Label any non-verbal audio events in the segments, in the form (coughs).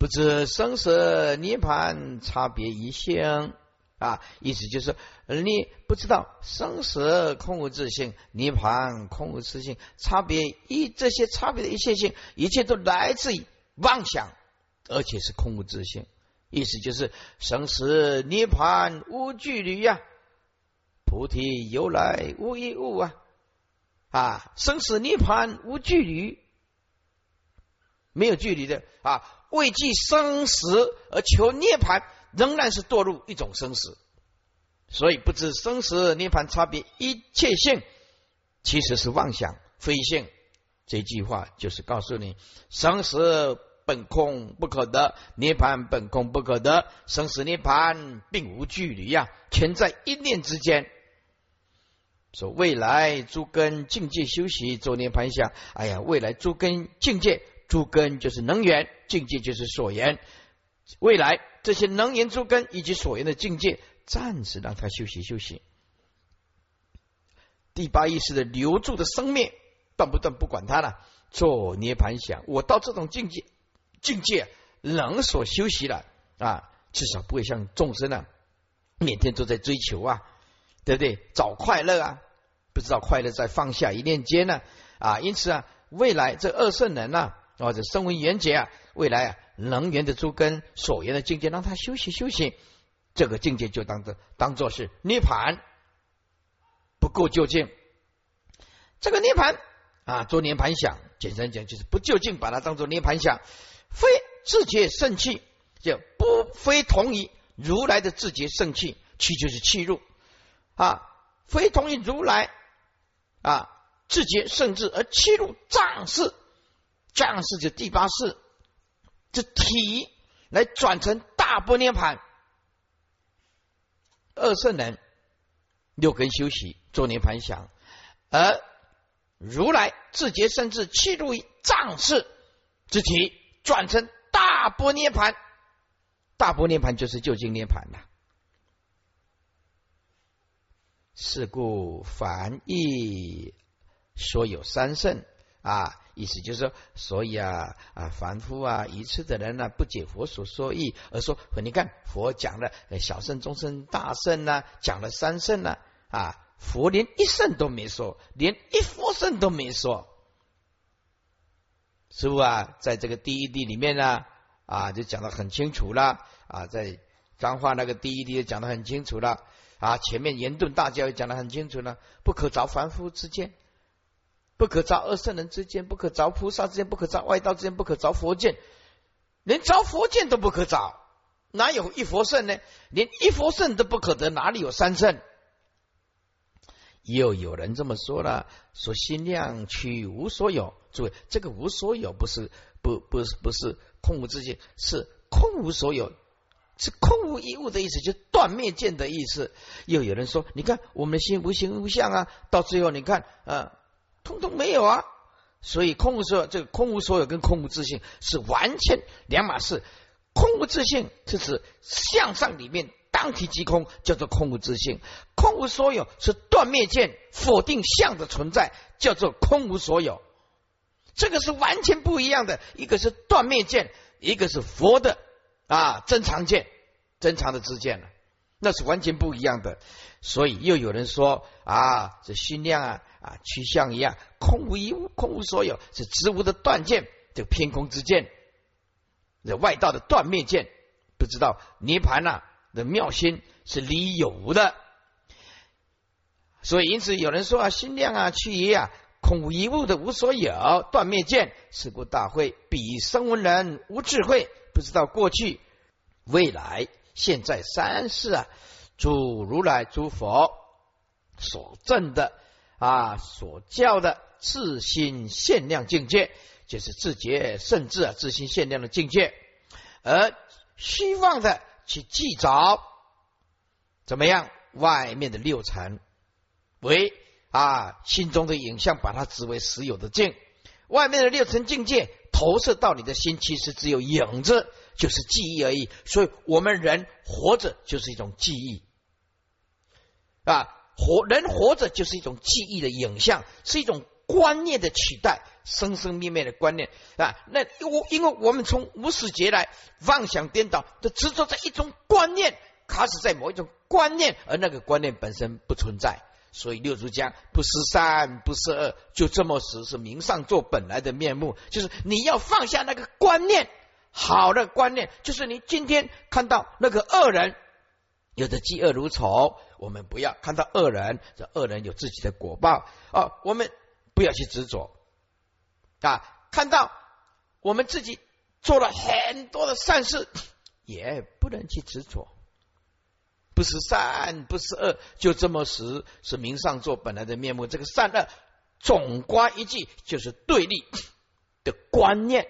不知生死涅盘差别一性啊，意思就是你不知道生死空无自性，涅盘空无自性，差别一这些差别的一切性，一切都来自于妄想，而且是空无自性。意思就是生死涅盘无距离呀，菩提由来无一物啊啊，生死涅盘无距离，没有距离的啊。畏惧生死而求涅盘，仍然是堕入一种生死。所以不知生死涅盘差别一切性，其实是妄想非性。这句话就是告诉你：生死本空不可得，涅盘本空不可得。生死涅盘并无距离呀，全在一念之间。说未来诸根境界修习做涅盘想，哎呀，未来诸根境界。诸根就是能源，境界就是所缘。未来这些能源诸根以及所缘的境界，暂时让他休息休息。第八意识的留住的生命，断不断不管它了，做涅盘想。我到这种境界，境界能所休息了啊，至少不会像众生啊，每天都在追求啊，对不对？找快乐啊，不知道快乐在放下一念间呢啊。因此啊，未来这二圣人呐。或者身为缘觉啊，未来啊能源的诸根所缘的境界，让他休息休息，这个境界就当做当做是涅盘，不够究竟。这个涅盘啊，做涅盘想，简单讲就是不究竟，把它当做涅盘想，非自觉圣气，就不非同于如来的自觉圣气，气就是气入啊，非同于如来啊自觉圣智而气入藏事。样式就第八式，这体来转成大波涅盘，二圣人六根修习做涅盘想，而如来自觉甚至气入于藏式之体，转成大波涅盘，大波涅盘就是究竟涅盘了。是故凡意说有三圣啊。意思就是说，所以啊啊，凡夫啊，愚痴的人呢，不解佛所说义，而说，你看佛讲了小圣、中圣、大圣呢，讲了三圣呢，啊，佛连一圣都没说，连一佛圣都没说。师傅啊，在这个第一地里面呢，啊，就讲的很清楚了，啊，在彰化那个第一地讲的很清楚了，啊，前面严顿大教也讲的很清楚了，不可着凡夫之见。不可造二圣人之间，不可造菩萨之间，不可造外道之间，不可造佛见，连造佛见都不可造，哪有一佛圣呢？连一佛圣都不可得，哪里有三圣？又有人这么说了，说心量取无所有。诸位，这个无所有不是不不是不是空无自性，是空无所有，是空无一物的意思，就断灭见的意思。又有人说，你看我们的心无形无相啊，到最后你看啊。通通没有啊，所以空无所有，这个空无所有跟空无自性是完全两码事。空无自性是指向上里面当体即空，叫做空无自性；空无所有是断灭见，否定相的存在，叫做空无所有。这个是完全不一样的，一个是断灭见，一个是佛的啊真常见，真常的知见了，那是完全不一样的。所以又有人说啊，这心量啊。啊，趋向一样，空无一物，空无所有，是植物的断见，这个偏空之见，这外道的断灭见，不知道涅盘呐的妙心是离有无的，所以因此有人说啊，心量啊，趋于啊，空无一物的无所有断灭见，是故大会比声闻人无智慧，不知道过去、未来、现在三世啊，诸如来、诸佛所证的。啊，所教的自心限量境界，就是自觉甚至啊自心限量的境界，而希望的去记着怎么样？外面的六尘为啊心中的影像，把它指为实有的境。外面的六尘境界投射到你的心，其实只有影子，就是记忆而已。所以，我们人活着就是一种记忆啊。活人活着就是一种记忆的影像，是一种观念的取代，生生灭灭的观念啊。那我因为我们从无始劫来妄想颠倒，就执着在一种观念，卡死在某一种观念，而那个观念本身不存在。所以六祖讲不思善，不思恶，就这么死是名上做本来的面目，就是你要放下那个观念，好的观念，就是你今天看到那个恶人。有的嫉恶如仇，我们不要看到恶人，这恶人有自己的果报哦，我们不要去执着啊。看到我们自己做了很多的善事，也不能去执着，不是善，不是恶，就这么死，是名上座本来的面目。这个善恶总刮一句，就是对立的观念，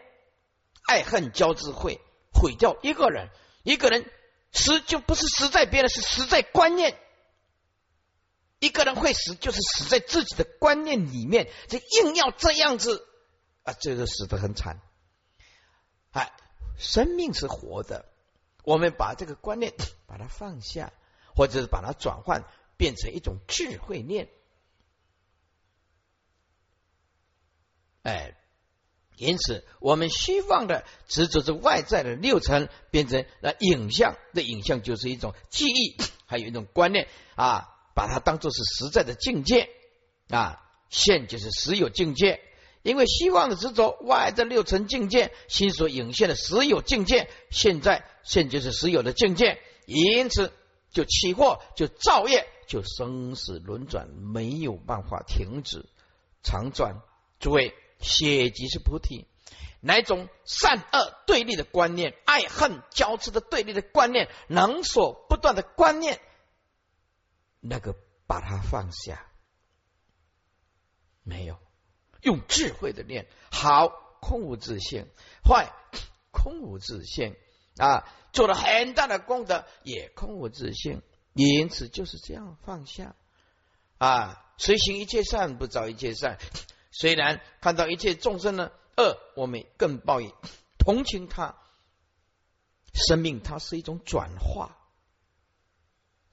爱恨交织会毁掉一个人，一个人。死就不是死在别人，是死在观念。一个人会死，就是死在自己的观念里面。这硬要这样子啊，这个死的很惨。哎，生命是活的，我们把这个观念 (laughs) 把它放下，或者是把它转换变成一种智慧念。哎。因此，我们希望的执着是外在的六层，变成那影像的影像，就是一种记忆，还有一种观念啊，把它当做是实在的境界啊。现就是实有境界，因为希望的执着外在六层境界，心所影现的实有境界，现在现就是实有的境界，因此就起惑，就造业，就生死轮转，没有办法停止，常转。诸位。血即是菩提，哪种善恶对立的观念、爱恨交织的对立的观念、能所不断的观念，那个把它放下，没有用智慧的念，好空无自性，坏空无自性啊，做了很大的功德也空无自性，因此就是这样放下啊，随行一切善，不造一切善。虽然看到一切众生呢恶，我们更报以 (coughs) 同情他。生命它是一种转化，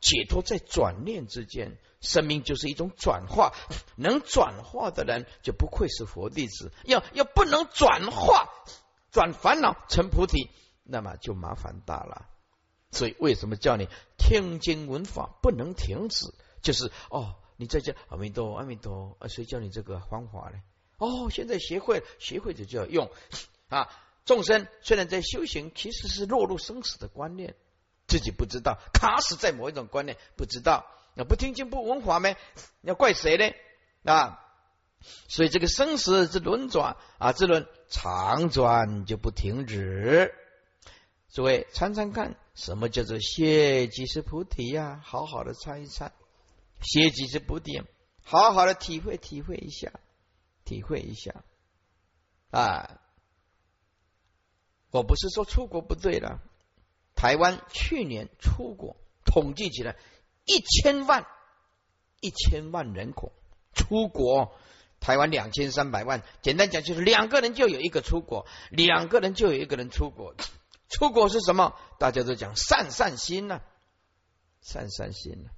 解脱在转念之间，生命就是一种转化。(coughs) 能转化的人就不愧是佛弟子。要要不能转化，转烦恼成菩提，那么就麻烦大了。所以为什么叫你听经闻法不能停止？就是哦。你在家阿弥陀阿弥陀啊，谁教你这个方法呢？哦，现在学会学会就就要用 (coughs) 啊。众生虽然在修行，其实是落入生死的观念，自己不知道，卡死在某一种观念，不知道。那不听经不闻法没？要怪谁呢？啊，所以这个生死之轮转啊，这轮长转就不停止。诸位参参看，什么叫做谢即是菩提呀？好好的参一参。写几次不定，好好的体会体会一下，体会一下啊！我不是说出国不对了，台湾去年出国统计起来一千万一千万人口出国，台湾两千三百万，简单讲就是两个人就有一个出国，两个人就有一个人出国。出国是什么？大家都讲散散心呢，散散心呢。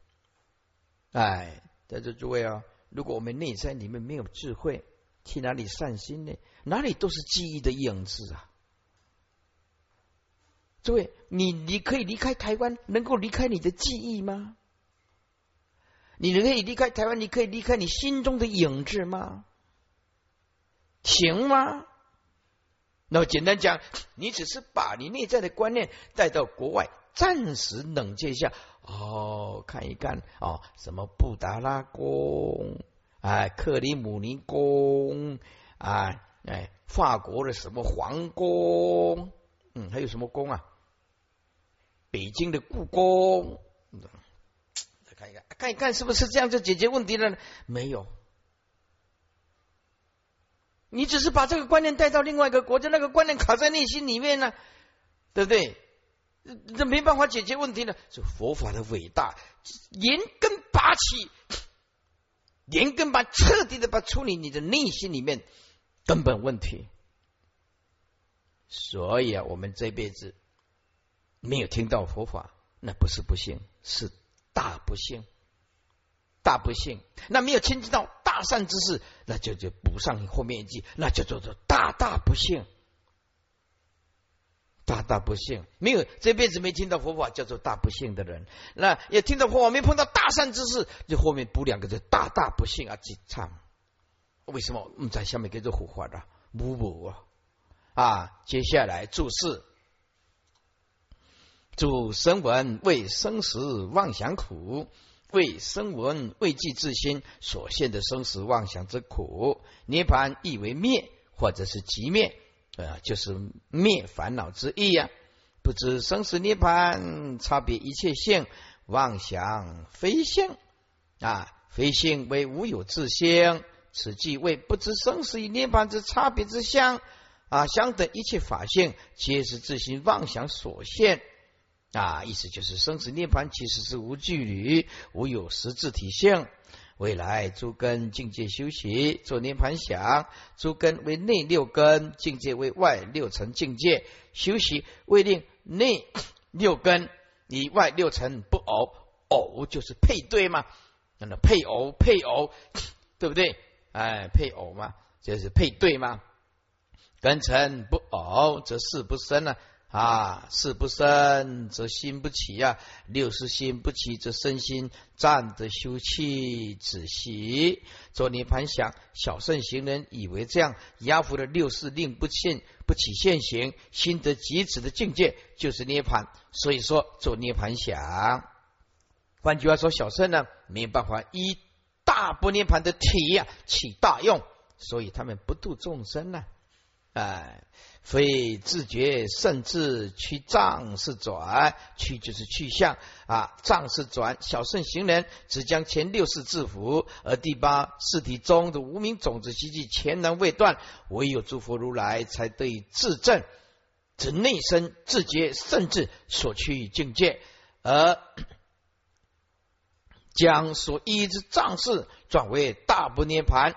哎，在这诸位啊，如果我们内在里面没有智慧，去哪里散心呢？哪里都是记忆的影子啊！诸位，你你可以离开台湾，能够离开你的记忆吗？你可以离开台湾，你可以离开你心中的影子吗？行吗？那么简单讲，你只是把你内在的观念带到国外，暂时冷却一下。哦，看一看哦，什么布达拉宫啊，克里姆林宫啊，哎，法国的什么皇宫，嗯，还有什么宫啊？北京的故宫，再看一看，看一看是不是这样就解决问题了呢？没有，你只是把这个观念带到另外一个国家，那个观念卡在内心里面呢，对不对？这没办法解决问题呢？是佛法的伟大，连根拔起，连根拔，彻底的把处理你的内心里面根本问题。所以啊，我们这辈子没有听到佛法，那不是不幸，是大不幸，大不幸。那没有亲近到大善之事，那就就补上后面一句，那就叫做大大不幸，大大不幸。没有这辈子没听到佛法，叫做大不幸的人，那也听到佛法没碰到大善之事，就后面补两个字，大大不幸啊！记唱，为什么？我们在下面跟着胡话的，补补啊！啊，接下来注释。主生闻为生死妄想苦，为生闻为记自心所现的生死妄想之苦。涅盘意为灭，或者是即灭，呃，就是灭烦恼之意呀。不知生死涅盘差别一切性，妄想非性啊，非性为无有自性，此即为不知生死与涅盘之差别之相啊，相等一切法性，皆是自心妄想所现。啊，意思就是生死涅槃其实是无距离、无有实质体性。未来诸根境界修习做涅盘想，诸根为内六根，境界为外六层境界修习，为令内六根以外六层不偶，偶就是配对嘛？那么配偶配偶，对不对？哎，配偶嘛，就是配对嘛？根尘不偶，则事不生了。啊，事不生则心不起呀。六识心不起，则身心暂得休气止息。做涅盘想，小圣行人以为这样压服的六识令不现不起现行，心得极止的境界就是涅盘。所以说做涅盘想。换句话说，小圣呢没有办法以大不涅盘的体呀起大用，所以他们不度众生呢。哎。非自觉，甚至去障是转，去就是去向啊，障是转。小圣行人只将前六世制服，而第八世体中的无名种子习气全然未断，唯有诸佛如来才得以自证，指内身自觉，甚至所趋境界，而将所依之障事转为大不涅盘，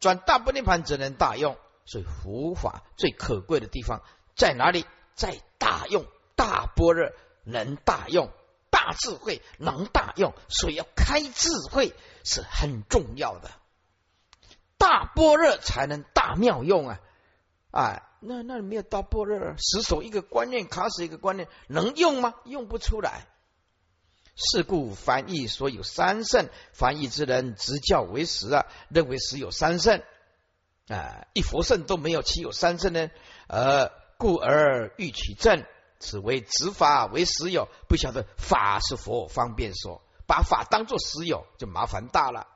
转大不涅盘，则能大用。所以佛法最可贵的地方在哪里？在大用，大般若能大用，大智慧能大用。所以要开智慧是很重要的，大般若才能大妙用啊！啊，那那没有大般若，死守一个观念，卡死一个观念，能用吗？用不出来。是故翻译所有三圣，翻译之人执教为实啊，认为实有三圣。啊，一佛圣都没有，岂有三圣呢？而，故而欲取正，此为执法为实有。不晓得法是佛方便说，把法当作实有，就麻烦大了。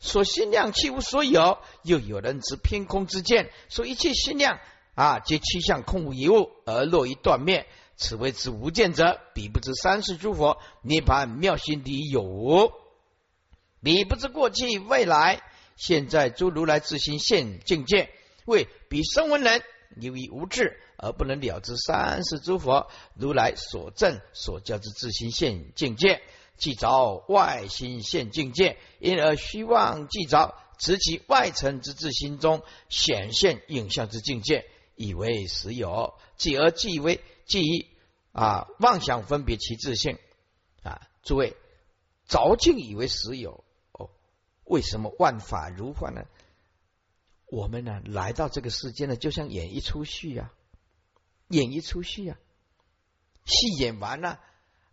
说心量气无所有，又有人执偏空之见，说一切心量啊，皆趋向空无一物，而落于断灭。此为之无见者，彼不知三世诸佛涅盘妙心底有无，彼不知过去未来。现在诸如来自心现境界，为彼声闻人由于无智而不能了知三世诸佛如来所证所教之自心现境界，即着外心现境界，因而虚妄即着持其外层之自心中显现影像之境界，以为实有，继而即为即以啊妄想分别其自性啊，诸位着境以为实有。为什么万法如幻呢？我们呢来到这个世间呢，就像演一出戏啊，演一出戏啊，戏演完了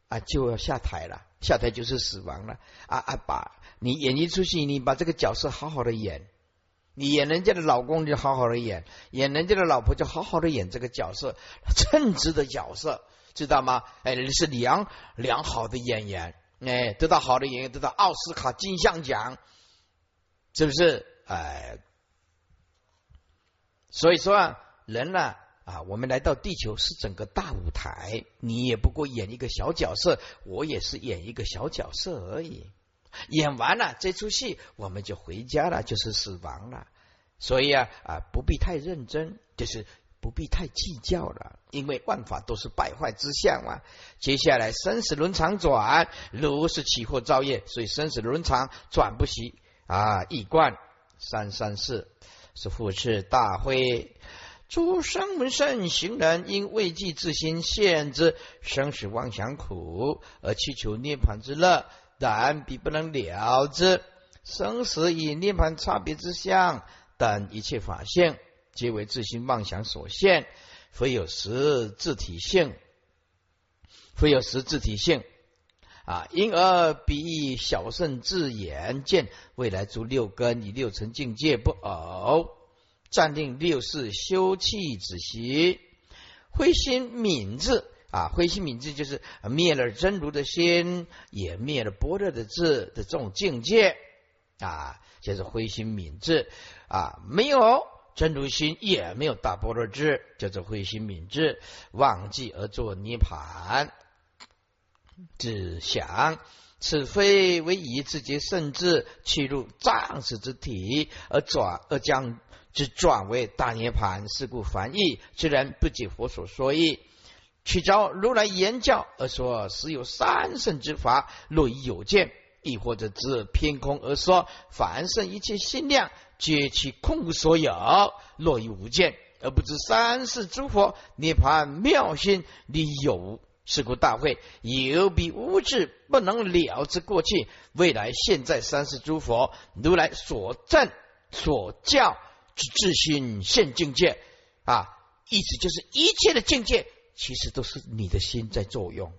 啊，就要下台了，下台就是死亡了啊啊！把你演一出戏，你把这个角色好好的演，你演人家的老公就好好的演，演人家的老婆就好好的演这个角色，称职的角色，知道吗？哎，你是良良好的演员，哎，得到好的演员，得到奥斯卡金像奖。是不是？哎，所以说啊，人呢啊，我们来到地球是整个大舞台，你也不过演一个小角色，我也是演一个小角色而已。演完了这出戏，我们就回家了，就是死亡了。所以啊啊，不必太认真，就是不必太计较了，因为万法都是败坏之相嘛。接下来生死轮常转，如是起惑造业，所以生死轮常转不息。啊！一观三三四是复次大会，诸生闻圣行人因未记自心现之生死妄想苦，而祈求涅盘之乐，然彼不能了之。生死与涅盘差别之相等一切法性，皆为自心妄想所现，非有实自体性，非有实自体性啊！因而比以小圣自眼见未来诸六根以六尘境界不偶，暂定六世修气止息，灰心敏智。啊，灰心泯智就是灭了真如的心，也灭了般若的智的这种境界啊，就是灰心泯智啊，没有真如心，也没有大般若智，叫做灰心泯智，忘记而作涅盘，只想此非为以自己甚至去入藏识之体而转而将之转为大涅盘，是故凡意虽然不解佛所说意。去招如来言教而说，实有三圣之法。若以有见，亦或者指偏空而说，凡圣一切心量，皆其空无所有。若以无见，而不知三世诸佛涅盘妙心理有。是故大会有彼无智不能了之过去、未来、现在三世诸佛如来所证所教之自心现境界啊，意思就是一切的境界。其实都是你的心在作用。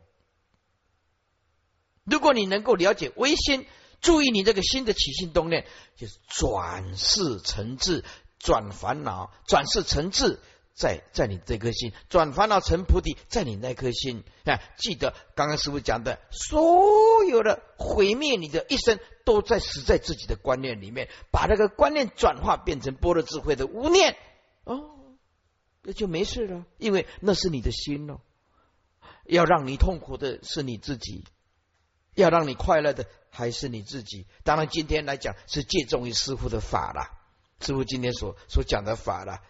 如果你能够了解微心，注意你这个心的起心动念，就是转世成智，转烦恼转世成智，在在你这颗心，转烦恼成菩提，在你那颗心。啊，记得刚刚师傅讲的，所有的毁灭你的一生，都在死在自己的观念里面，把那个观念转化变成般若智慧的无念。哦。那就没事了，因为那是你的心哦。要让你痛苦的是你自己，要让你快乐的还是你自己。当然，今天来讲是借重于师傅的法了，师傅今天所所讲的法了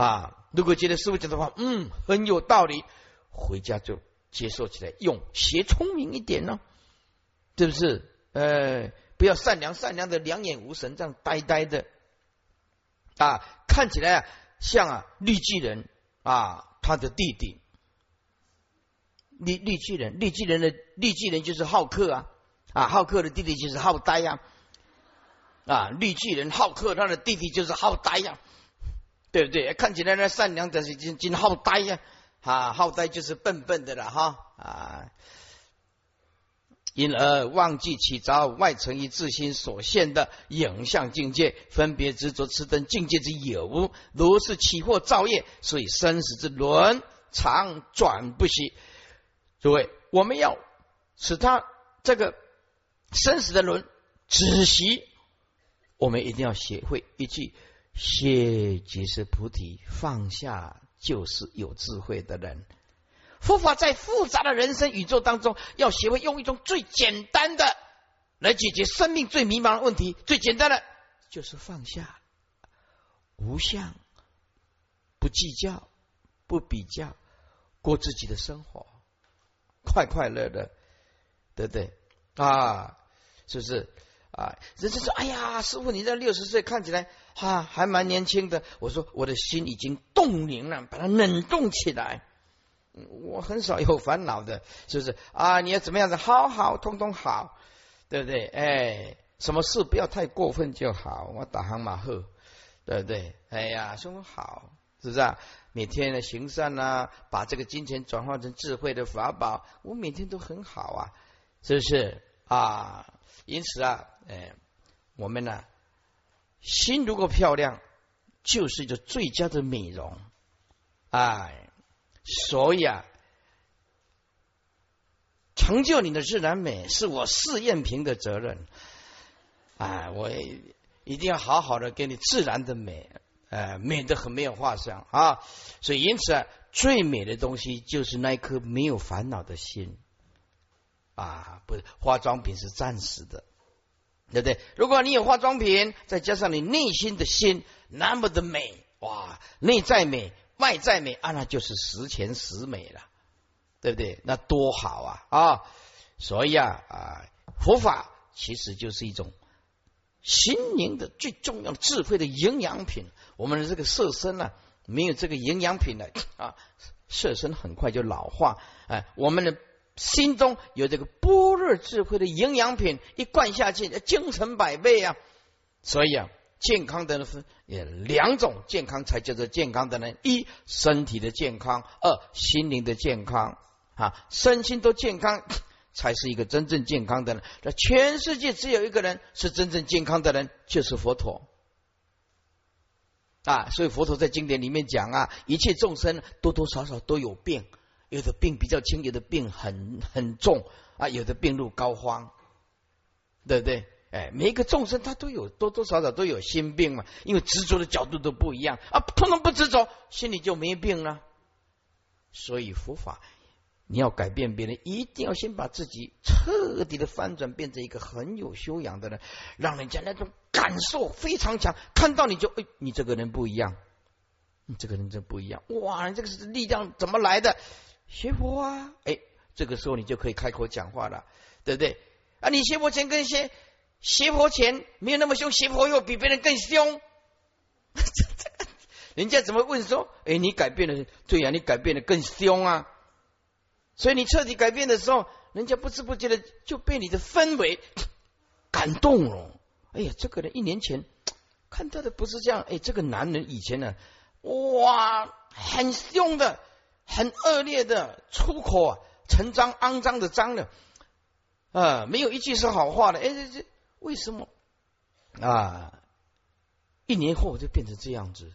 啊。如果觉得师傅讲的话，嗯，很有道理，回家就接受起来，用学聪明一点呢，是不是？呃，不要善良善良的两眼无神，这样呆呆的啊，看起来啊。像啊，绿巨人啊，他的弟弟，绿绿巨人，绿巨人的绿巨人就是浩克啊，啊，浩克的弟弟就是浩呆呀，啊，绿巨人浩克他的弟弟就是浩呆呀，对不对？看起来呢善良，的是真真好呆呀，啊，好呆就是笨笨的了哈，啊。因而忘记起着外层于自心所现的影像境界，分别执着此等境界之有，如是起惑造业，所以生死之轮常转不息。诸位，我们要使他这个生死的轮止息，我们一定要学会一句：谢即是菩提，放下就是有智慧的人。佛法在复杂的人生宇宙当中，要学会用一种最简单的来解决生命最迷茫的问题。最简单的就是放下，无相，不计较，不比较，过自己的生活，快快乐乐，对不对？啊，是不是？啊，人家说：“哎呀，师傅，你这六十岁看起来哈还蛮年轻的。”我说：“我的心已经冻凝了，把它冷冻起来。”我很少有烦恼的，是不是啊？你要怎么样子？好好，通通好，对不对？哎，什么事不要太过分就好。我打航马后，对不对？哎呀，说好，是不是啊？每天的行善啊，把这个金钱转化成智慧的法宝，我每天都很好啊，是不是啊？因此啊，哎，我们呢，心如果漂亮，就是一个最佳的美容，哎。所以啊，成就你的自然美是我试验品的责任。哎，我一定要好好的给你自然的美，呃，美的很没有话讲啊。所以因此啊，最美的东西就是那一颗没有烦恼的心。啊，不化妆品是暂时的，对不对？如果你有化妆品，再加上你内心的心那么的美，哇，内在美。外在美啊，那就是十全十美了，对不对？那多好啊啊！所以啊啊，佛法其实就是一种心灵的最重要智慧的营养品。我们的这个色身呢，没有这个营养品呢啊，色身很快就老化。哎，我们的心中有这个般若智慧的营养品一灌下去，精神百倍啊！所以啊，健康的人分也两种，健康才叫做健康的人：一身体的健康，二心灵的健康啊，身心都健康。才是一个真正健康的人。这全世界只有一个人是真正健康的人，就是佛陀啊！所以佛陀在经典里面讲啊，一切众生多多少少都有病，有的病比较轻，有的病很很重啊，有的病入膏肓，对不对？哎，每一个众生他都有多多少少都有心病嘛，因为执着的角度都不一样啊，通通不执着，心里就没病了。所以佛法。你要改变别人，一定要先把自己彻底的翻转，变成一个很有修养的人，让人家那种感受非常强，看到你就哎，你这个人不一样，你这个人真不一样，哇，你这个是力量怎么来的？学佛啊，哎，这个时候你就可以开口讲话了，对不对？啊，你学佛前跟学学佛前没有那么凶，学佛又比别人更凶，(laughs) 人家怎么问说？哎，你改变了，对呀，你改变的更凶啊。所以你彻底改变的时候，人家不知不觉的就被你的氛围 (tsk) 感动了。哎呀，这个人一年前 (tsk) 看到的不是这样，哎，这个男人以前呢，哇，很凶的，很恶劣的，出口啊，成脏肮脏的脏的，啊，没有一句是好话的。哎，这这为什么啊？一年后就变成这样子，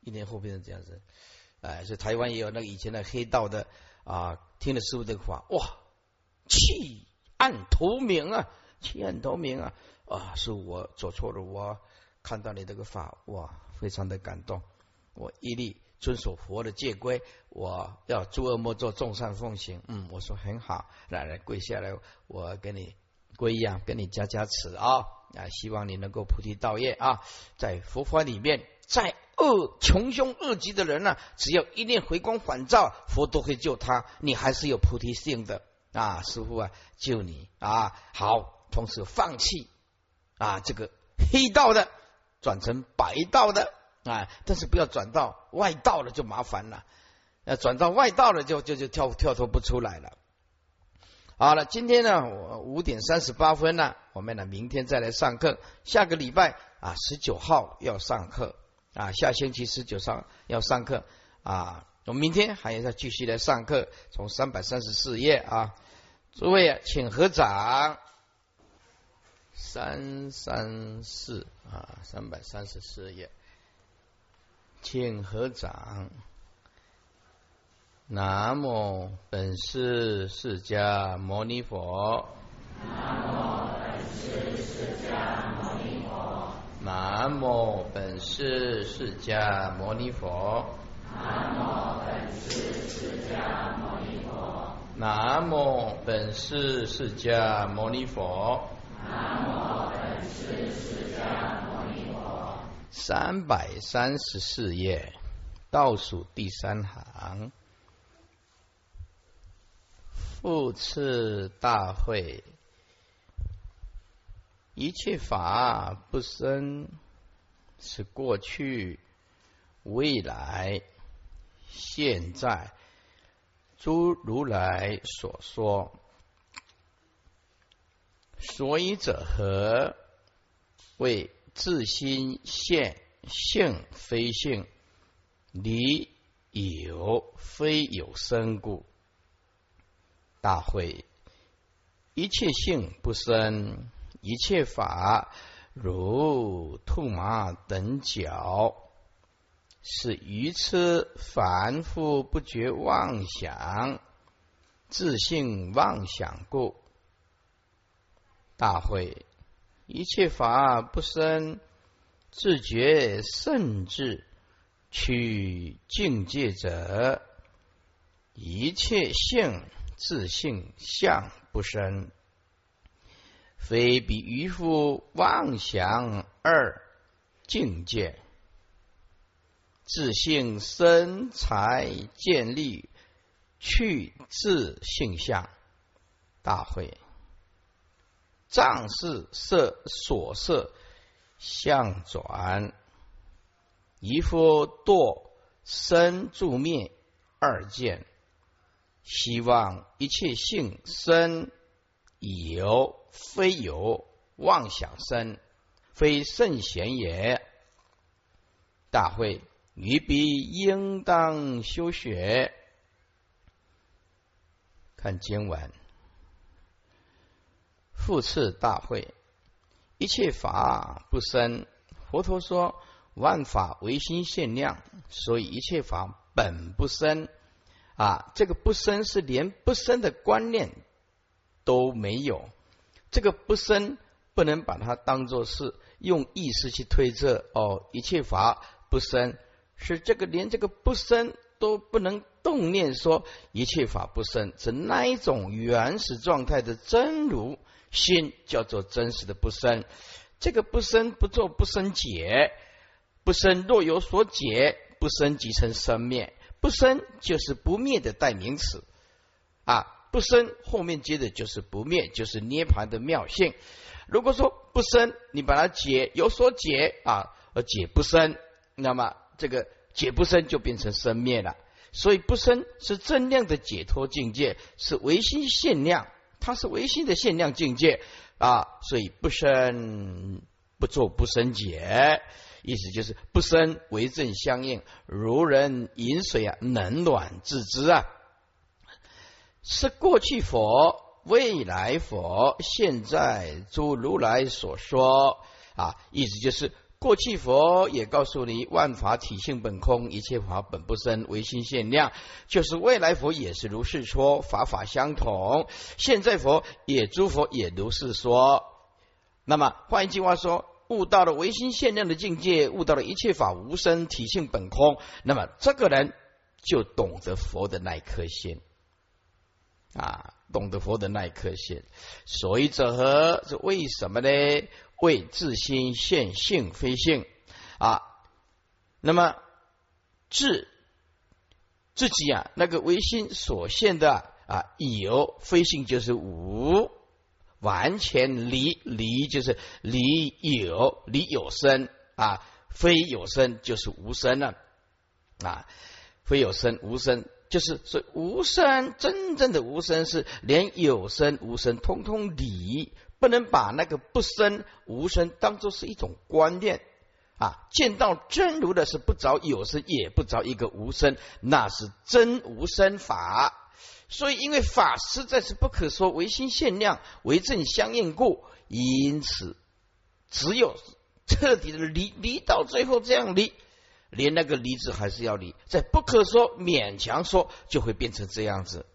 一年后变成这样子，哎，所以台湾也有那个以前的黑道的。啊，听了师傅这个话，哇，弃暗投明啊，弃暗投明啊，啊，是我做错了，我看到你这个法，哇，非常的感动，我一力遵守佛的戒规，我要诸恶莫作，众善奉行，嗯，我说很好，来来跪下来，我给你皈依啊，给你加加持啊，啊，希望你能够菩提道业啊，在佛法里面，在。恶穷凶恶极的人呢，只要一念回光返照，佛都会救他。你还是有菩提性的啊，师傅啊，救你啊！好，同时放弃啊，这个黑道的，转成白道的啊，但是不要转到外道了，就麻烦了。要转到外道了，就就就跳跳脱不出来了。好了，今天呢，我五点三十八分了，我们呢明天再来上课。下个礼拜啊，十九号要上课。啊，下星期十九上要上课啊，我们明天还要再继续来上课，从三百三十四页啊，诸位请合掌，三三四啊，三百三十四页，请合掌。南无本师释迦牟尼佛。南无本师释迦牟尼佛。南无本师释迦牟尼佛。南无本师释迦牟尼佛。南无本师释迦牟尼佛。南无本师释迦牟尼佛。三百三十四页，倒数第三行，复次大会。一切法不生，是过去、未来、现在，诸如来所说。所以者何？为自心现性非性，离有非有生故。大会一切性不生。一切法如兔马等角，是愚痴凡夫不觉妄想，自性妄想故。大会一切法不生，自觉甚至取境界者，一切性自性相不生。非比渔夫妄想二境界，自性身财建立去自性相。大会，仗是色所色相转，一夫堕身住灭二见，希望一切性生有非有，妄想生非圣贤也。大会于彼应当修学。看经文，复次大会，一切法不生。佛陀说：万法唯心限量，所以一切法本不生。啊，这个不生是连不生的观念都没有。这个不生不能把它当做是用意识去推测哦，一切法不生是这个连这个不生都不能动念说一切法不生，是那一种原始状态的真如心叫做真实的不生。这个不生不做不生解，不生若有所解，不生即成生灭。不生就是不灭的代名词啊！不生后面接的就是不灭，就是涅盘的妙性。如果说不生，你把它解有所解啊，而解不生，那么这个解不生就变成生灭了。所以不生是正量的解脱境界，是唯心限量，它是唯心的限量境界啊！所以不生不做不生解。意思就是不生为正相应，如人饮水啊，冷暖自知啊。是过去佛、未来佛、现在诸如来所说啊。意思就是过去佛也告诉你，万法体性本空，一切法本不生，唯心限量。就是未来佛也是如是说，法法相同。现在佛也诸佛也如是说。那么换一句话说。悟到了唯心限量的境界，悟到了一切法无生，体性本空，那么这个人就懂得佛的那一颗心啊，懂得佛的那一颗心。所以者何？是为什么呢？为自心现性非性啊。那么自自己啊，那个唯心所现的啊有非性就是无。完全离离就是离有离有生啊，非有生就是无生了啊，非有生无生就是说无生真正的无生是连有生无生通通离，不能把那个不生无生当做是一种观念啊。见到真如的是不着有生，也不着一个无生，那是真无生法。所以，因为法实在是不可说，唯心限量，为正相应故，因此只有彻底的离离到最后这样离，连那个离字还是要离，在不可说勉强说，就会变成这样子。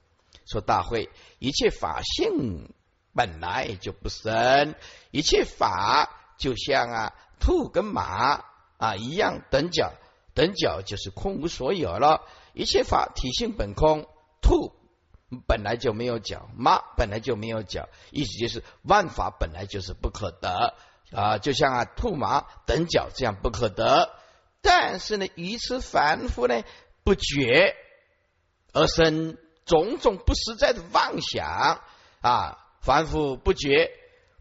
说大会，一切法性本来就不生，一切法就像啊兔跟马啊一样等角，等角就是空无所有了。一切法体性本空，兔。本来就没有脚，马本来就没有脚，意思就是万法本来就是不可得啊，就像啊兔马等脚这样不可得。但是呢，愚痴凡夫呢不觉而生种种不实在的妄想啊，凡夫不觉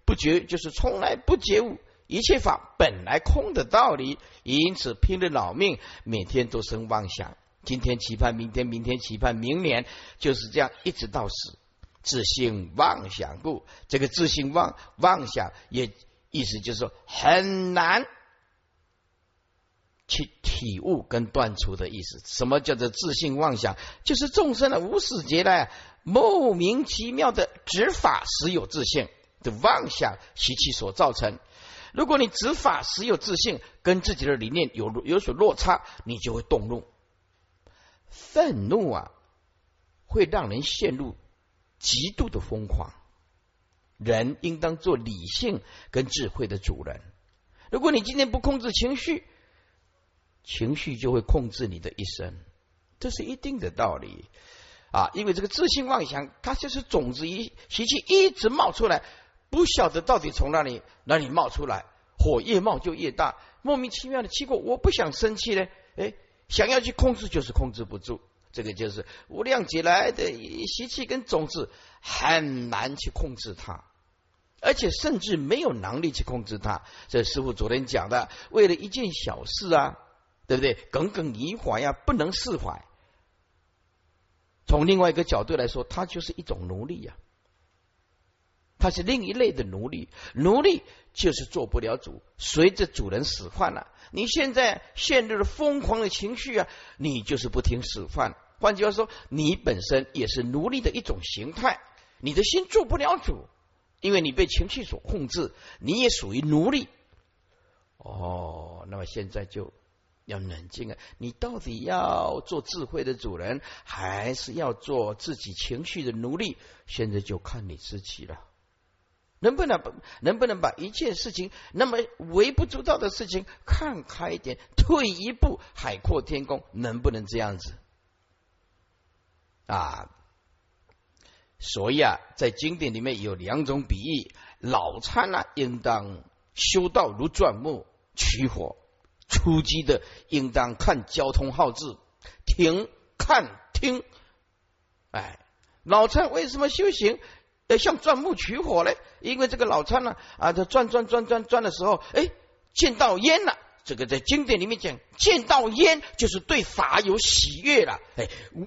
不觉就是从来不觉悟一切法本来空的道理，因此拼了老命，每天都生妄想。今天期盼明天，明天期盼明年，就是这样一直到死。自信妄想故，这个自信妄妄想也意思就是说很难去体悟跟断除的意思。什么叫做自信妄想？就是众生的无始劫来莫名其妙的执法时有自信的妄想习气所造成。如果你执法时有自信，跟自己的理念有有所落差，你就会动怒。愤怒啊，会让人陷入极度的疯狂。人应当做理性跟智慧的主人。如果你今天不控制情绪，情绪就会控制你的一生，这是一定的道理啊！因为这个自信妄想，它就是种子一习气一直冒出来，不晓得到底从哪里哪里冒出来，火越冒就越大，莫名其妙的气过，我不想生气呢，哎。想要去控制，就是控制不住。这个就是无量劫来的习气跟种子，很难去控制它，而且甚至没有能力去控制它。这师傅昨天讲的，为了一件小事啊，对不对？耿耿于怀呀，不能释怀。从另外一个角度来说，它就是一种奴隶呀。它是另一类的奴隶，奴隶就是做不了主，随着主人使唤了。你现在陷入了疯狂的情绪啊，你就是不听使唤。换句话说，你本身也是奴隶的一种形态，你的心做不了主，因为你被情绪所控制，你也属于奴隶。哦，那么现在就要冷静啊！你到底要做智慧的主人，还是要做自己情绪的奴隶？现在就看你自己了。能不能把能不能把一切事情那么微不足道的事情看开一点，退一步海阔天空？能不能这样子啊？所以啊，在经典里面有两种比喻：老参啊，应当修道如钻木取火；出击的应当看交通号志，停看听。哎，老参为什么修行？像钻木取火嘞，因为这个老参呢啊，他钻钻钻钻钻的时候，哎，见到烟了。这个在经典里面讲，见到烟就是对法有喜悦了。哎，我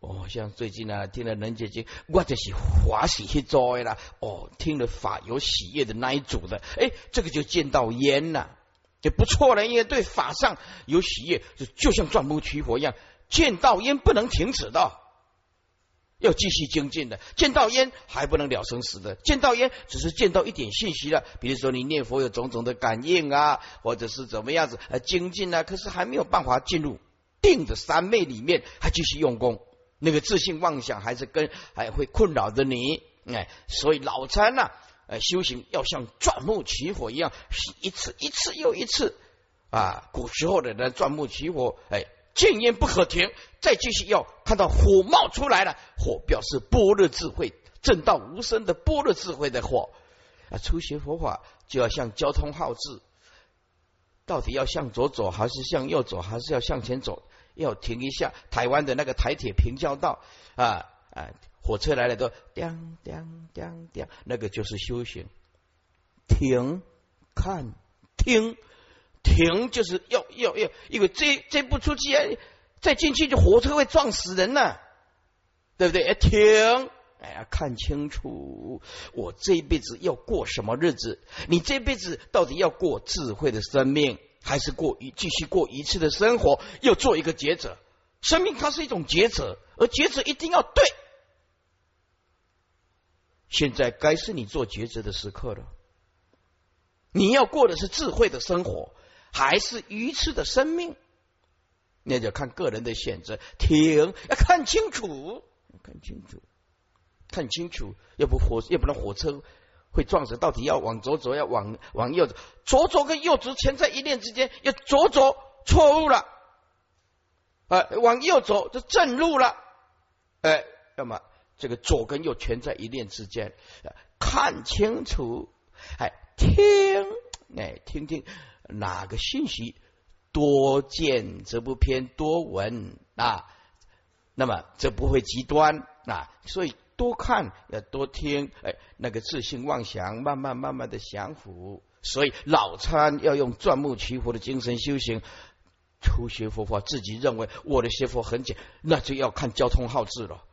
哦，像最近呢听了人姐姐，我就是华喜去做啦。哦，听了法有喜悦的那一组的，哎，这个就见到烟了，也不错了，因为对法上有喜悦，就就像钻木取火一样，见到烟不能停止的。要继续精进的，见到烟还不能了生死的，见到烟只是见到一点信息了。比如说你念佛有种种的感应啊，或者是怎么样子呃精进啊，可是还没有办法进入定的三昧里面，还继续用功，那个自信妄想还是跟还会困扰着你。哎，所以老禅呐，呃，修行要像钻木取火一样，是一次一次又一次啊。古时候的人钻木取火，哎。见烟不可停，再继续要看到火冒出来了，火表示般若智慧，正道无声的般若智慧的火啊！初学佛法就要像交通号志，到底要向左走还是向右走，还是要向前走？要停一下。台湾的那个台铁平交道啊啊，火车来了都叮叮叮叮，那个就是修行。停，看，听。停，就是要要要，因为这这不出去，再进去就火车会撞死人了，对不对？哎，停，哎呀，看清楚，我这一辈子要过什么日子？你这辈子到底要过智慧的生命，还是过一继续过一次的生活？要做一个抉择。生命它是一种抉择，而抉择一定要对。现在该是你做抉择的时刻了。你要过的是智慧的生活。还是愚痴的生命，那就看个人的选择。停，要看清楚，看清楚，看清楚，要不火，要不然火车会撞死。到底要往左走，要往往右走？左走跟右走，全在一念之间。要左走，错误了；啊，往右走，就正路了。哎，要么这个左跟右全在一念之间。看清楚，哎，听，哎，听听。哪个信息多见则不偏，多闻啊，那么则不会极端啊。所以多看要多听，哎，那个自信妄想慢慢慢慢的降服。所以老参要用钻木取火的精神修行，初学佛法，自己认为我的学佛很简，那就要看交通号志了，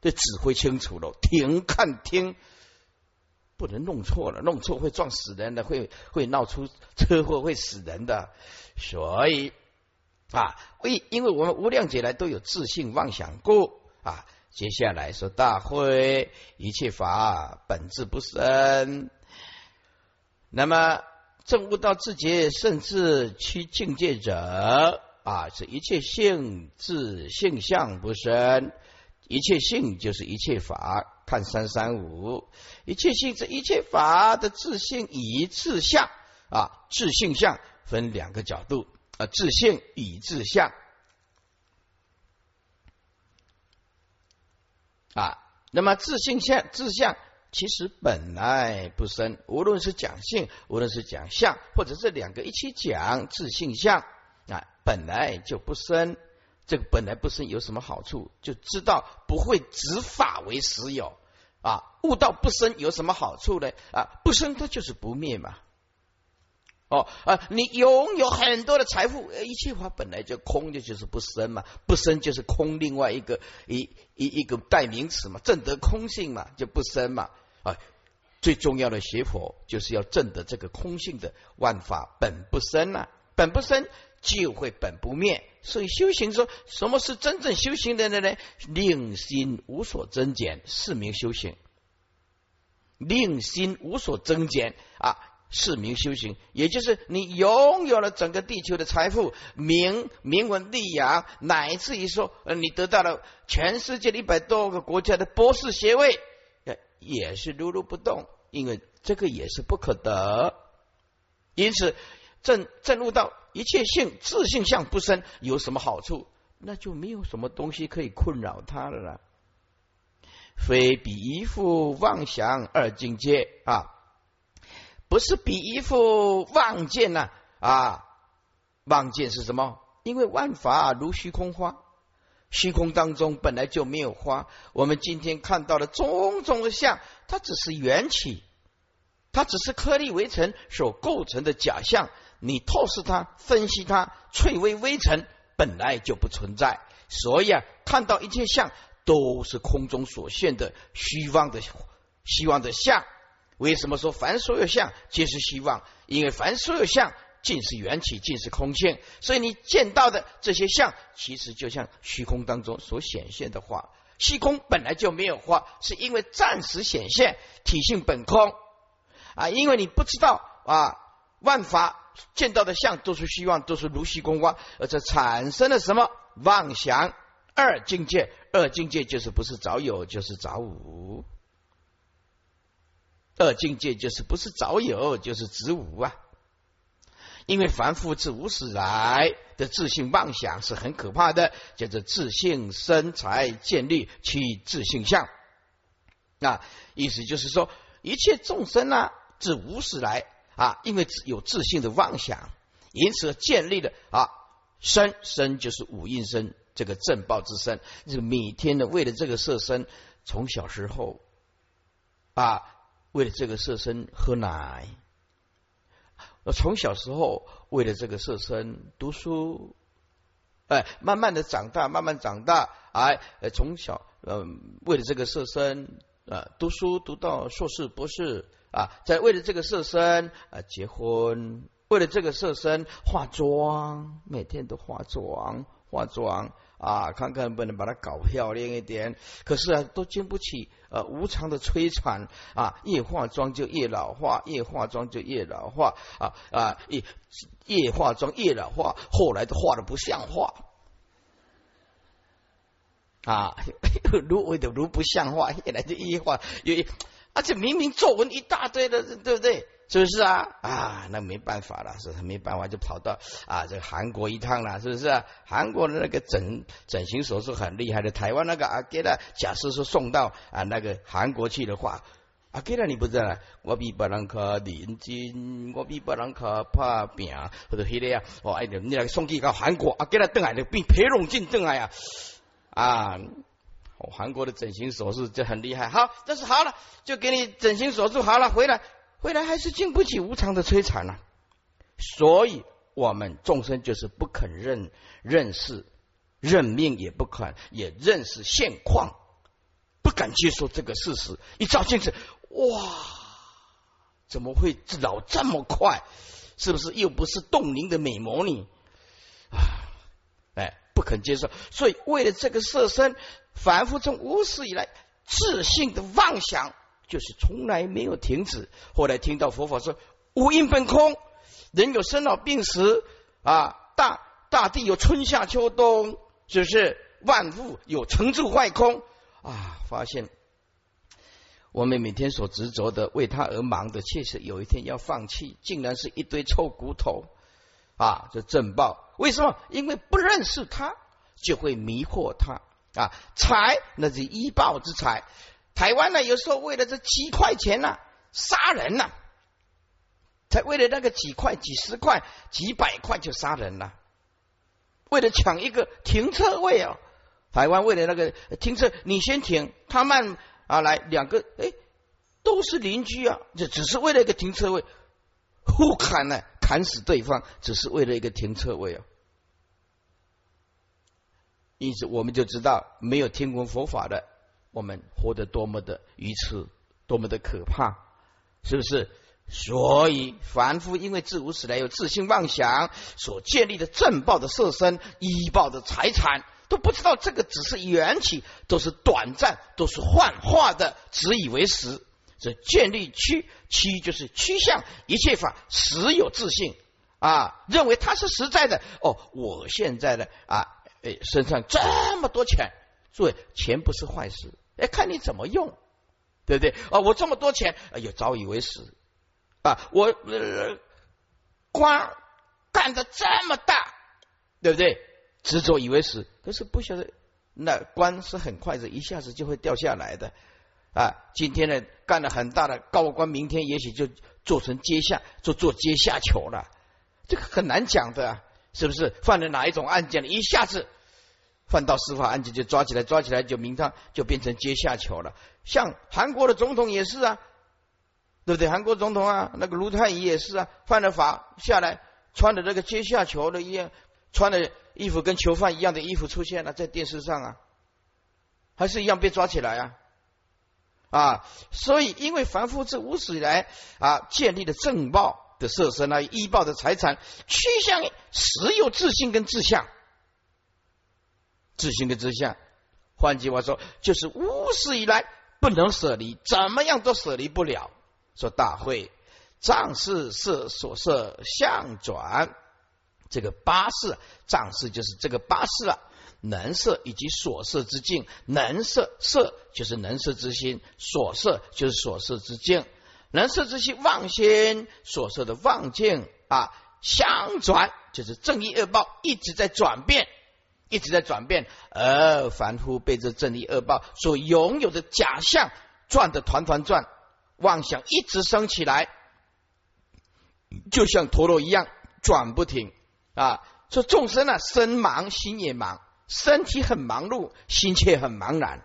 这指挥清楚了，停看听。不能弄错了，弄错会撞死人的，会会闹出车祸，会死人的。所以啊，为因为我们无量劫来都有自信妄想过啊。接下来说大会，一切法本质不生。那么证悟到自觉甚至趋境界者啊，是一切性自性相不生。一切性就是一切法，看三三五。一切性是一切法的自性与自相啊，自性相分两个角度啊，自性与自相啊。那么自性相自相其实本来不生，无论是讲性，无论是讲相，或者这两个一起讲自性相啊，本来就不生。这个本来不生有什么好处？就知道不会执法为实有啊！悟道不生有什么好处呢？啊，不生它就是不灭嘛。哦啊，你拥有很多的财富，一切法本来就空的，就是不生嘛，不生就是空，另外一个一一一个代名词嘛，证得空性嘛，就不生嘛啊。最重要的学佛就是要证得这个空性的万法本不生啊，本不生就会本不灭。所以修行说，什么是真正修行的呢？令心无所增减，是名修行。令心无所增减啊。是名修行，也就是你拥有了整个地球的财富、名名闻利养，乃至于说，呃，你得到了全世界一百多个国家的博士学位，也是如如不动，因为这个也是不可得。因此，正正悟到一切性自性相不生，有什么好处？那就没有什么东西可以困扰他了啦。非彼一复妄想二境界啊。不是比一副妄见呐啊，妄见是什么？因为万法如虚空花，虚空当中本来就没有花。我们今天看到的种种的相，它只是缘起，它只是颗粒微尘所构成的假象。你透视它，分析它，翠微微尘本来就不存在。所以啊，看到一切相都是空中所现的虚妄的希望的相。为什么说凡所有相皆是希望？因为凡所有相尽是缘起，尽是空性。所以你见到的这些相，其实就像虚空当中所显现的话。虚空本来就没有化，是因为暂时显现，体性本空啊。因为你不知道啊，万法见到的相都是虚妄，都是如虚空花，而这产生了什么妄想？二境界，二境界就是不是早有，就是早无。二境界就是不是早有，就是子无啊！因为凡夫自无始来的自信妄想是很可怕的，叫做自信身材建立其自信相。那意思就是说，一切众生啊，自无始来啊，因为有自信的妄想，因此建立了啊身身就是五蕴身，这个正报之身，就每天的为了这个色身，从小时候啊。为了这个色身喝奶，我从小时候为了这个色身读书，哎，慢慢的长大，慢慢长大，哎，从小嗯为了这个色身啊读书读到硕士博士啊，在为了这个色身啊结婚，为了这个色身化妆，每天都化妆化妆。啊，看看能不能把它搞漂亮一点，可是啊，都经不起呃无常的摧残。啊，越化妆就越老化，越化妆就越老化。啊啊，越越化妆越老化，后来都化的不像话。啊，(laughs) 如为的如不像话，越来越越化越，而且明明皱纹一大堆的，对不对？是不是啊？啊，那没办法了，是没办法就跑到啊这韩国一趟了，是不是？韩国的那个整整形手术很厉害的，台湾那个阿给他，假设说送到啊那个韩国去的话，阿给他你不知道，我比别人可年轻，我比别人可怕病，或者迄个啊，哦哎你来送去到韩国，阿给他邓来就比裴荣进邓来呀啊，哦韩国的整形手术就很厉害。好，这是好了，就给你整形手术好了，回来。回来还是经不起无常的摧残呐，所以我们众生就是不肯认认识认命，也不肯也认识现况，不敢接受这个事实。一照镜子，哇，怎么会老这么快？是不是又不是冻龄的美魔女啊？肯接受，所以为了这个色身，凡夫从无始以来自信的妄想。就是从来没有停止。后来听到佛法说无因本空，人有生老病死啊，大大地有春夏秋冬，是不是？万物有成住坏空啊，发现我们每天所执着的、为他而忙的，确实有一天要放弃，竟然是一堆臭骨头啊！这正报为什么？因为不认识他，就会迷惑他啊！财那是医报之财。台湾呢，有时候为了这几块钱呢，杀人呐，才为了那个几块、几十块、几百块就杀人了。为了抢一个停车位啊，台湾为了那个停车，你先停，他慢啊来两个，哎，都是邻居啊，这只是为了一个停车位，互砍呢，砍死对方，只是为了一个停车位哦。因此，我们就知道，没有听闻佛法的，我们活得多么的愚痴，多么的可怕，是不是？所以，凡夫因为自无始来有自信妄想所建立的正报的色身、依报的财产，都不知道这个只是缘起，都是短暂，都是幻化的，只以为实。这建立趋趋就是趋向一切法实有自信啊，认为它是实在的。哦，我现在的啊，哎，身上这么多钱，诸位，钱不是坏事，哎，看你怎么用，对不对？啊，我这么多钱，哎呦，早以为实啊，我官干的这么大，对不对？执着以为实，可是不晓得那官是很快的，一下子就会掉下来的。啊，今天呢干了很大的高官，明天也许就做成阶下，就做阶下囚了。这个很难讲的，啊是不是？犯了哪一种案件，一下子犯到司法案件就抓起来，抓起来就明堂就变成阶下囚了。像韩国的总统也是啊，对不对？韩国总统啊，那个卢泰愚也是啊，犯了法下来，穿的这个阶下囚的一样，穿的衣服跟囚犯一样的衣服出现了在电视上啊，还是一样被抓起来啊。啊，所以因为凡夫自无始以来啊建立的正报的色身啊，依报的财产，趋向于实有自信跟自相，自信跟自相。换句话说，就是无始以来不能舍离，怎么样都舍离不了。说大会藏事色所色相转，这个八事藏事就是这个八事了。能色以及所色之境，能色色就是能色之心，所色就是所色之境，能色之心妄心，所色的妄境啊，相转就是正义恶报一直在转变，一直在转变，而凡夫被这正义恶报所拥有的假象转的团团转，妄想一直升起来，就像陀螺一样转不停啊！说众生啊，身忙心也忙。身体很忙碌，心却很茫然。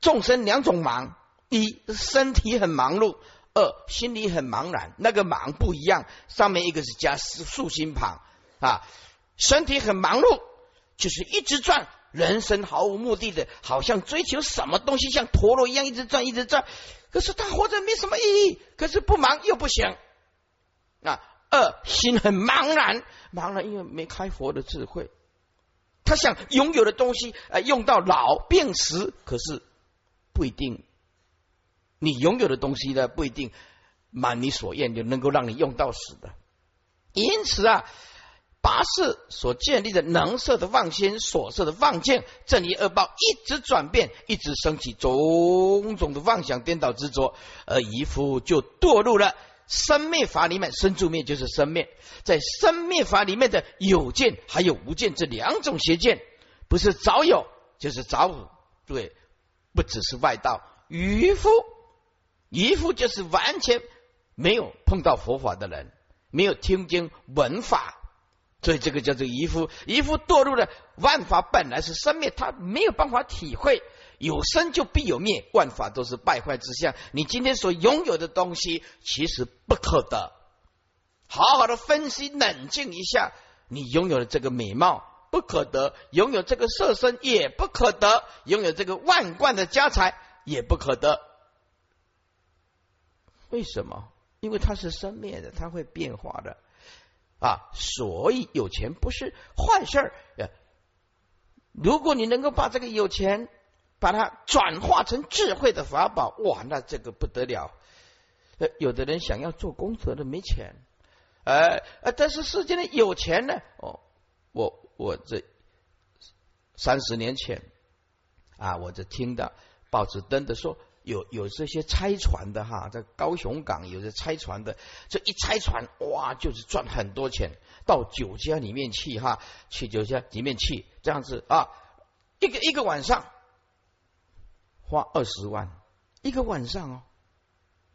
众生两种忙：一身体很忙碌，二心里很茫然。那个忙不一样，上面一个是加竖心旁啊。身体很忙碌，就是一直转，人生毫无目的的，好像追求什么东西，像陀螺一样一直转，一直转。可是他活着没什么意义，可是不忙又不行啊。二心很茫然，茫然因为没开佛的智慧。他想拥有的东西，呃，用到老病死，可是不一定。你拥有的东西呢，不一定满你所愿，就能够让你用到死的。因此啊，八世所建立的能色的妄心，所色的妄见，正义恶报一直转变，一直升起种种的妄想颠倒执着，而一夫就堕入了。生灭法里面，生住灭就是生灭，在生灭法里面的有见还有无见这两种邪见，不是早有就是早无，对，不只是外道渔夫，渔夫就是完全没有碰到佛法的人，没有听经闻法，所以这个叫做渔夫。渔夫堕入了万法本来是生灭，他没有办法体会。有生就必有灭，万法都是败坏之相。你今天所拥有的东西，其实不可得。好好的分析冷静一下，你拥有的这个美貌不可得，拥有这个色身也不可得，拥有这个万贯的家财也不可得。为什么？因为它是生灭的，它会变化的啊。所以有钱不是坏事儿。如果你能够把这个有钱，把它转化成智慧的法宝，哇，那这个不得了。呃，有的人想要做功德的没钱，呃呃，但是世间的有钱呢？哦，我我这三十年前啊，我就听到报纸登的说，有有这些拆船的哈，在高雄港有的拆船的，这一拆船哇，就是赚很多钱，到酒家里面去哈，去酒家里面去这样子啊，一个一个晚上。花二十万。一个晚上哦，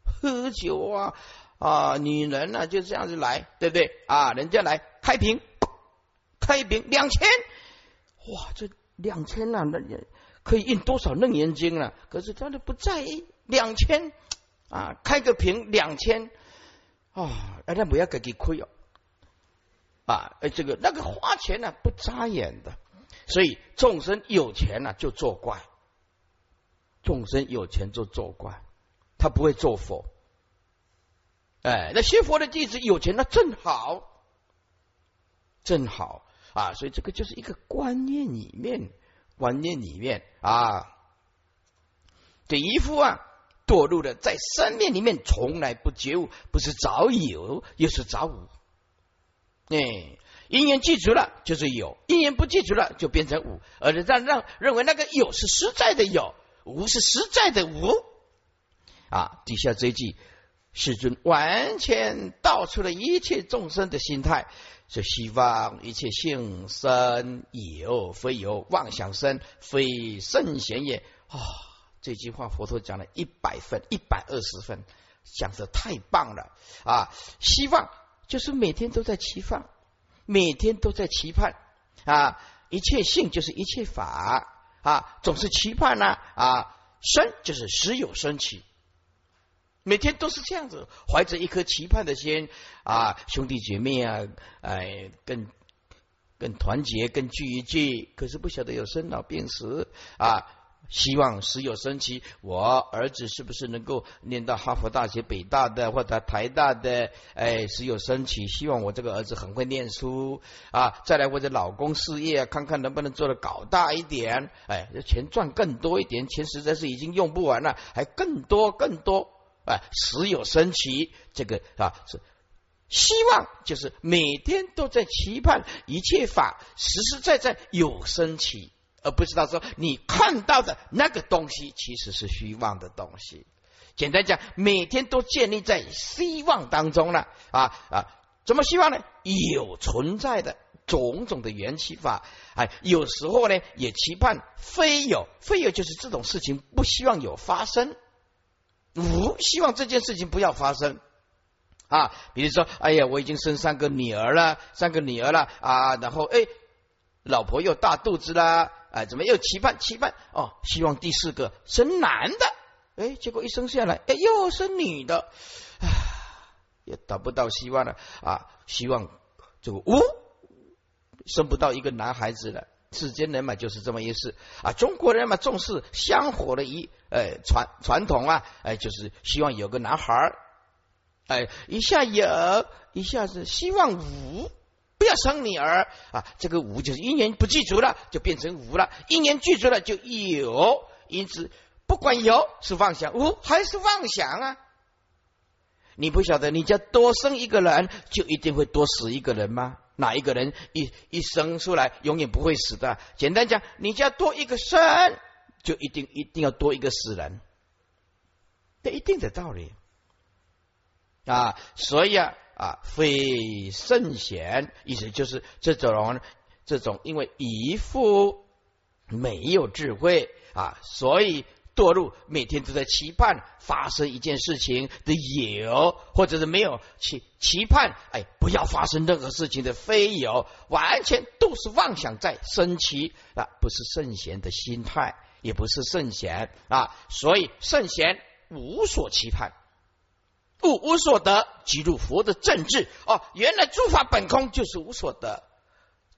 喝酒啊啊，女人呢就这样子来，对不对？啊？人家来开瓶，开瓶两千，哇，这两千啊，那也可以印多少楞严经了？可是他都不在意，两千。啊，开个瓶两千。啊，人家不要给给亏哦，啊，呃，这个那个花钱呢不眨眼的，所以众生有钱呢就作怪，众生有钱就作怪，他不会做佛。哎，那学佛的弟子有钱，那正好，正好啊！所以这个就是一个观念里面，观念里面啊，这一副啊堕入了在生命里面从来不觉悟，不是早有，又是早无。哎，因缘记住了就是有，因缘不记住了就变成无，而且让让认为那个有是实在的有，无是实在的无。啊，底下这一句。世尊完全道出了一切众生的心态，是希望一切性生有非有，妄想生非圣贤也。啊，这句话佛陀讲了一百分，一百二十分，讲的太棒了啊！希望就是每天都在期望，每天都在期盼啊！一切性就是一切法啊，总是期盼呢啊！生就是时有生起。每天都是这样子，怀着一颗期盼的心啊，兄弟姐妹啊，哎，更更团结，更聚一聚。可是不晓得有生老病死啊，希望时有生期，我儿子是不是能够念到哈佛大学、北大的或者台大的？哎，时有生期，希望我这个儿子很会念书啊。再来，或者老公事业，看看能不能做的搞大一点。哎，钱赚更多一点，钱实在是已经用不完了，还更多更多。啊，时有生起，这个啊是希望，就是每天都在期盼一切法实实在在有生起，而不知道说你看到的那个东西其实是虚妄的东西。简单讲，每天都建立在希望当中了啊啊！怎么希望呢？有存在的种种的缘起法，哎，有时候呢也期盼非有，非有就是这种事情不希望有发生。无希望这件事情不要发生啊！比如说，哎呀，我已经生三个女儿了，三个女儿了啊，然后哎，老婆又大肚子啦，哎，怎么又期盼期盼哦？希望第四个生男的，哎，结果一生下来，哎，又生女的，啊，也达不到希望了啊！希望这个无生不到一个男孩子了。世间人嘛，就是这么一事啊。中国人嘛，重视香火的一呃传传统啊，哎，就是希望有个男孩儿，哎，一下有，一下子希望无，不要生女儿啊。这个无就是一年不记住了，就变成无了；一年记住了就有。因此，不管有是妄想，无还是妄想啊。你不晓得，你家多生一个人，就一定会多死一个人吗？哪一个人一一生出来永远不会死的？简单讲，你家多一个生，就一定一定要多一个死人，这一定的道理啊！所以啊啊，非圣贤，意思就是这种这种，因为一副没有智慧啊，所以。堕入每天都在期盼发生一件事情的有，或者是没有期期盼，哎，不要发生任何事情的非有，完全都是妄想在升起啊，不是圣贤的心态，也不是圣贤啊，所以圣贤无所期盼，物无所得，即入佛的正治哦，原来诸法本空就是无所得。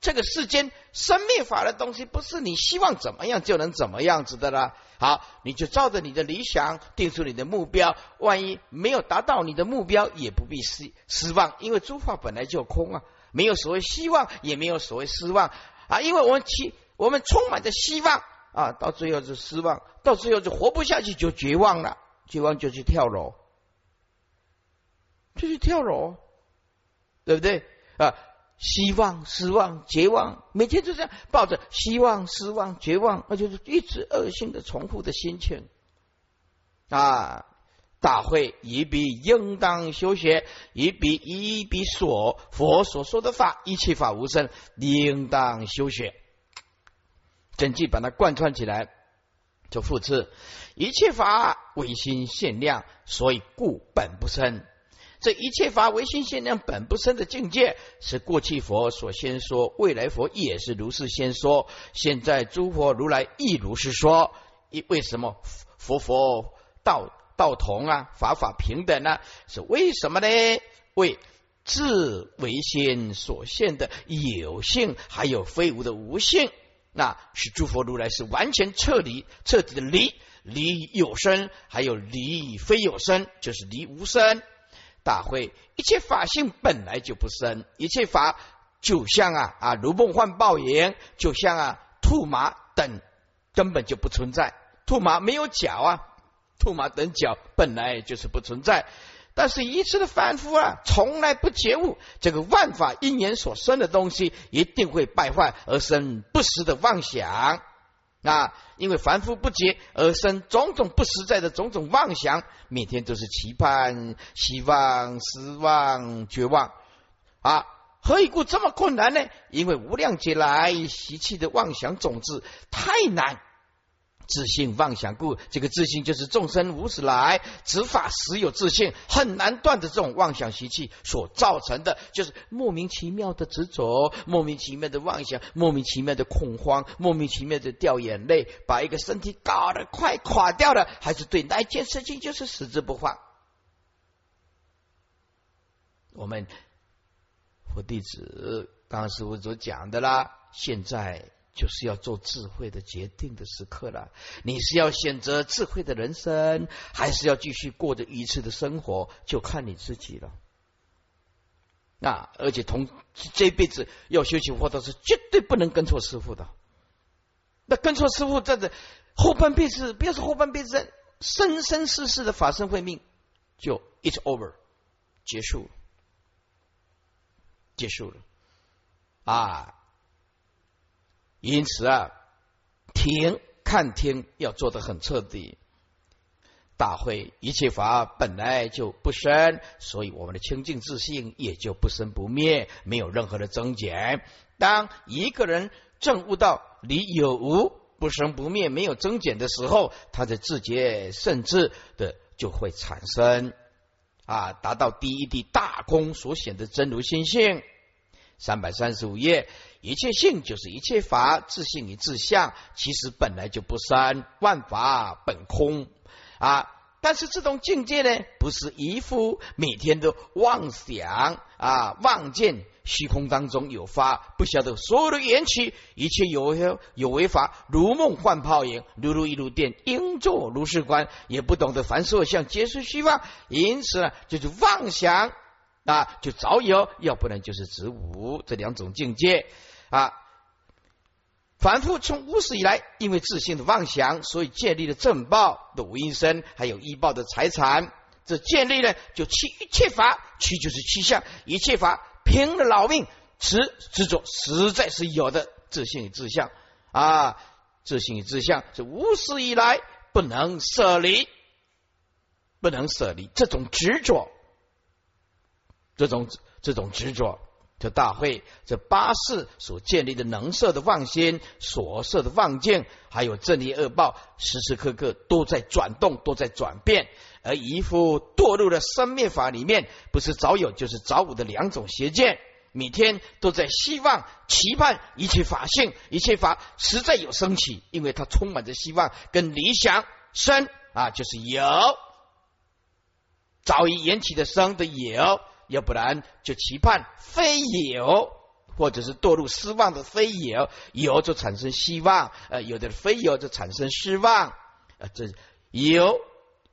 这个世间生命法的东西，不是你希望怎么样就能怎么样子的啦。好，你就照着你的理想定出你的目标，万一没有达到你的目标，也不必失失望，因为诸法本来就空啊，没有所谓希望，也没有所谓失望啊。因为我们期我们充满着希望啊，到最后就失望，到最后就活不下去，就绝望了，绝望就去跳楼，就是跳楼，对不对啊？希望、失望、绝望，每天就这样抱着希望、失望、绝望，那就是一直恶性的重复的心情啊！大会一笔应当修学，一笔一笔所佛所说的法，一切法无生，应当修学。整句把它贯穿起来，就复次：一切法唯心限量，所以故本不生。这一切法唯心限量本不生的境界，是过去佛所先说，未来佛也是如是先说，现在诸佛如来亦如是说。一为什么佛佛道道同啊，法法平等呢？是为什么呢？为自为心所现的有性，还有非无的无性，那是诸佛如来是完全彻底、彻底的离离有生，还有离非有生，就是离无生。大会一切法性本来就不生，一切法就像啊啊如梦幻泡影，就像啊兔马等根本就不存在，兔马没有脚啊，兔马等脚本来就是不存在。但是一次的反复啊，从来不觉悟，这个万法因缘所生的东西一定会败坏而生不实的妄想啊！因为凡夫不解而生种种不实在的种种妄想，每天都是期盼、希望、失望、绝望啊！何以故这么困难呢？因为无量劫来习气的妄想种子太难。自信妄想故，这个自信就是众生无始来执法时有自信，很难断的这种妄想习气所造成的，就是莫名其妙的执着，莫名其妙的妄想，莫名其妙的恐慌，莫名其妙的掉眼泪，把一个身体搞得快垮掉了，还是对那件事情就是死之不放。我们佛弟子刚刚师傅所讲的啦，现在。就是要做智慧的决定的时刻了。你是要选择智慧的人生，还是要继续过着愚痴的生活，就看你自己了。那而且同这辈子要修行佛道是绝对不能跟错师傅的。那跟错师傅，在这后半辈子，不要说后半辈子，生生世世的法身慧命就 it's over 结束，结束了啊。因此啊，听看听要做的很彻底。大会一切法本来就不生，所以我们的清净自信也就不生不灭，没有任何的增减。当一个人证悟到离有无不生不灭，没有增减的时候，他的自觉甚至的就会产生啊，达到第一地大空所显的真如心性。三百三十五页。一切性就是一切法，自性与自相，其实本来就不生，万法本空啊。但是这种境界呢，不是一副每天都妄想啊，望见虚空当中有法，不晓得所有的缘起，一切有有为法，如梦幻泡影，如如一如电，应作如是观，也不懂得凡所相皆是虚妄，因此呢，就是妄想啊，就早有，要不然就是子无这两种境界。啊，反复从无始以来，因为自信的妄想，所以建立了正报的无因身，还有医报的财产。这建立呢，就七一切法，七就是七相，一切法拼了老命执执着，实在是有的自信与自相啊，自信与自相是无始以来不能舍离，不能舍离这种执着，这种这种执着。这大会，这八世所建立的能设的妄心，所设的妄境，还有正业恶报，时时刻刻都在转动，都在转变。而一副堕入了生灭法里面，不是早有就是早无的两种邪见，每天都在希望、期盼一切法性、一切法实在有升起，因为它充满着希望跟理想生啊，就是有早已引起的生的有。要不然就期盼非有，或者是堕入失望的非有，有就产生希望，呃，有的非有就产生失望，呃，这有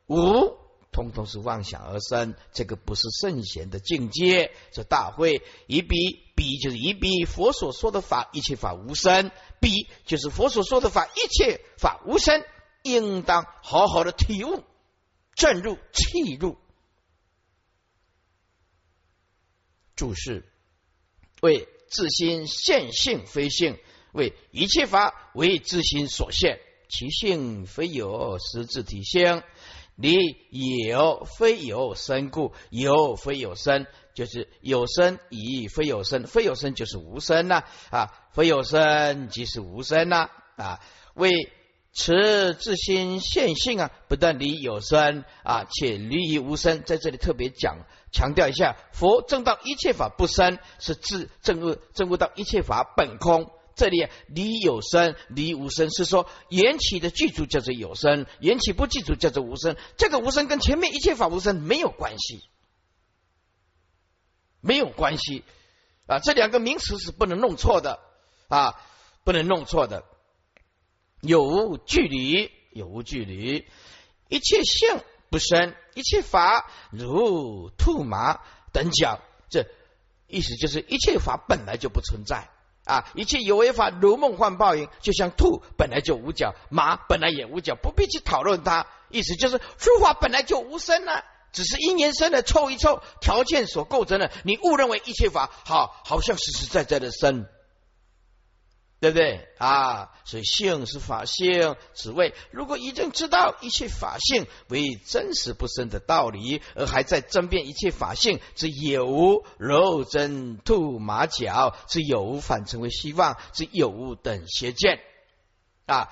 无通通是妄想而生，这个不是圣贤的境界。这大会一比比就是一比佛所说的法，一切法无生；比就是佛所说的法，一切法无生，应当好好的体悟，正入气入。注释为自心现性非性，为一切法为自心所现，其性非有实质体性。你有非有生故，有非有生，就是有生以非有生，非有生就是无生呐啊，非有生即是无生呐啊，为。持自心现性啊，不但离有生啊，且离于无生。在这里特别讲强调一下，佛正道一切法不生，是自正悟正悟到一切法本空。这里离有生离无生，是说缘起的具足叫做有生，缘起不具足叫做无生。这个无生跟前面一切法无生没有关系。没有关系啊。这两个名词是不能弄错的啊，不能弄错的。有无距离，有无距离，一切相不生，一切法如兔马等角。这意思就是一切法本来就不存在啊！一切有为法如梦幻泡影，就像兔本来就无角，马本来也无角，不必去讨论它。意思就是诸法本来就无生了，只是因缘生的凑一凑，条件所构成的。你误认为一切法好，好像实实在在的生。对不对啊？所以性是法性，此谓如果已经知道一切法性为真实不生的道理，而还在争辩一切法性之有无肉针兔马脚之有无反成为希望之有无等邪见啊。